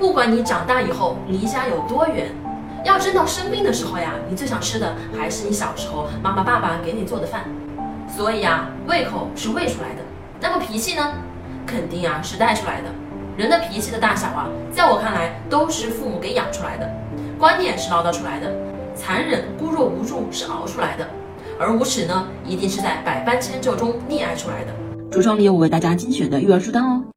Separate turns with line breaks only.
不管你长大以后离家有多远，要真到生病的时候呀，你最想吃的还是你小时候妈妈爸爸给你做的饭。所以啊，胃口是喂出来的，那么脾气呢？肯定啊，是带出来的。人的脾气的大小啊，在我看来都是父母给养出来的。观念是唠叨出来的，残忍、孤弱、无助是熬出来的，而无耻呢，一定是在百般迁就中溺爱出来的。
橱窗里有我为大家精选的育儿书单哦。